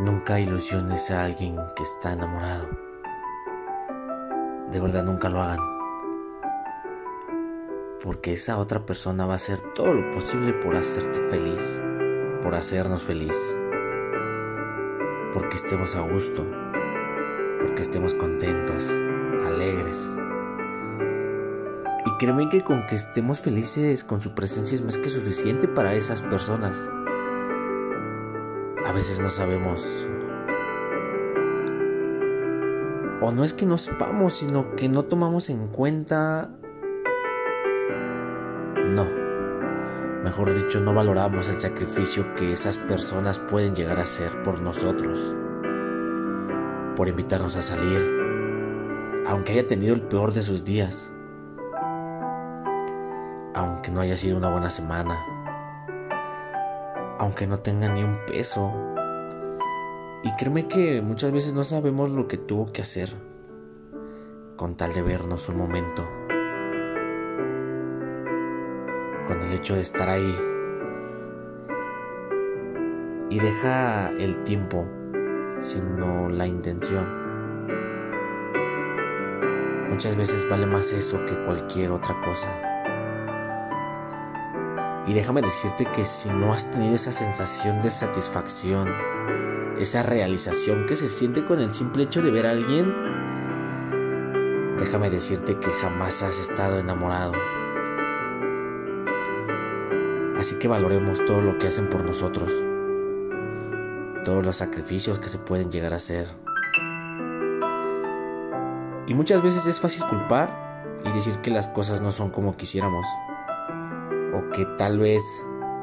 Nunca ilusiones a alguien que está enamorado. De verdad nunca lo hagan. Porque esa otra persona va a hacer todo lo posible por hacerte feliz, por hacernos feliz. Porque estemos a gusto, porque estemos contentos, alegres. Y créeme que con que estemos felices con su presencia es más que suficiente para esas personas. Veces no sabemos. O no es que no sepamos, sino que no tomamos en cuenta... No. Mejor dicho, no valoramos el sacrificio que esas personas pueden llegar a hacer por nosotros. Por invitarnos a salir. Aunque haya tenido el peor de sus días aunque no haya sido una buena semana, aunque no tenga ni un peso. Y créeme que muchas veces no sabemos lo que tuvo que hacer con tal de vernos un momento. Con el hecho de estar ahí. Y deja el tiempo, sino la intención. Muchas veces vale más eso que cualquier otra cosa. Y déjame decirte que si no has tenido esa sensación de satisfacción, esa realización que se siente con el simple hecho de ver a alguien, déjame decirte que jamás has estado enamorado. Así que valoremos todo lo que hacen por nosotros, todos los sacrificios que se pueden llegar a hacer. Y muchas veces es fácil culpar y decir que las cosas no son como quisiéramos o que tal vez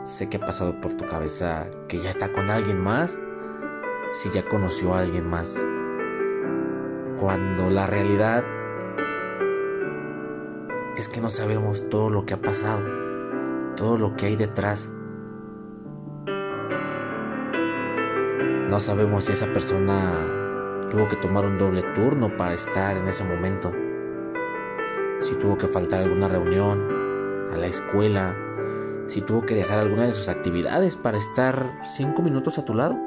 sé que ha pasado por tu cabeza que ya está con alguien más, si ya conoció a alguien más. Cuando la realidad es que no sabemos todo lo que ha pasado, todo lo que hay detrás. No sabemos si esa persona tuvo que tomar un doble turno para estar en ese momento. Si tuvo que faltar alguna reunión, a la escuela, si tuvo que dejar alguna de sus actividades para estar cinco minutos a tu lado,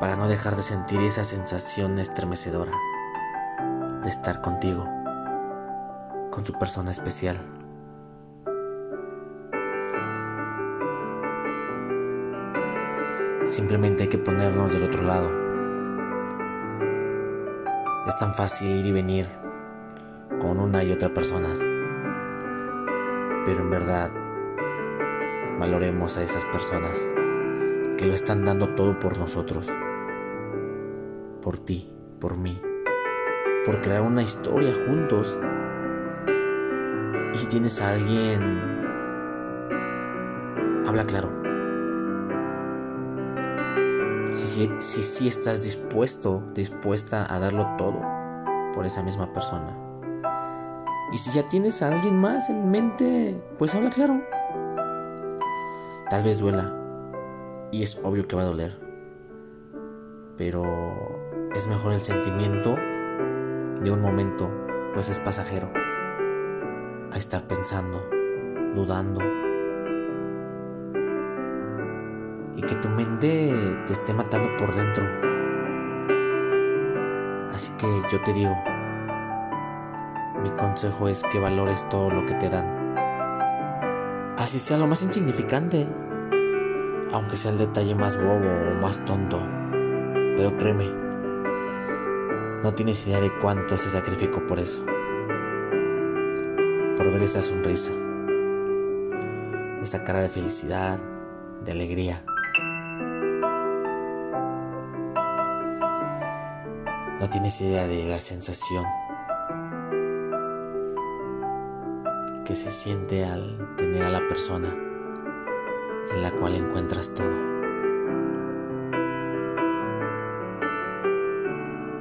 para no dejar de sentir esa sensación estremecedora de estar contigo, con su persona especial. Simplemente hay que ponernos del otro lado. Es tan fácil ir y venir con una y otra persona pero en verdad valoremos a esas personas que lo están dando todo por nosotros, por ti, por mí, por crear una historia juntos. Y si tienes a alguien, habla claro. Si si, si estás dispuesto, dispuesta a darlo todo por esa misma persona. Y si ya tienes a alguien más en mente, pues habla claro. Tal vez duela. Y es obvio que va a doler. Pero es mejor el sentimiento de un momento, pues es pasajero. A estar pensando, dudando. Y que tu mente te esté matando por dentro. Así que yo te digo, mi consejo es que valores todo lo que te dan. Así sea lo más insignificante, aunque sea el detalle más bobo o más tonto. Pero créeme, no tienes idea de cuánto se sacrificó por eso. Por ver esa sonrisa, esa cara de felicidad, de alegría. No tienes idea de la sensación que se siente al tener a la persona en la cual encuentras todo.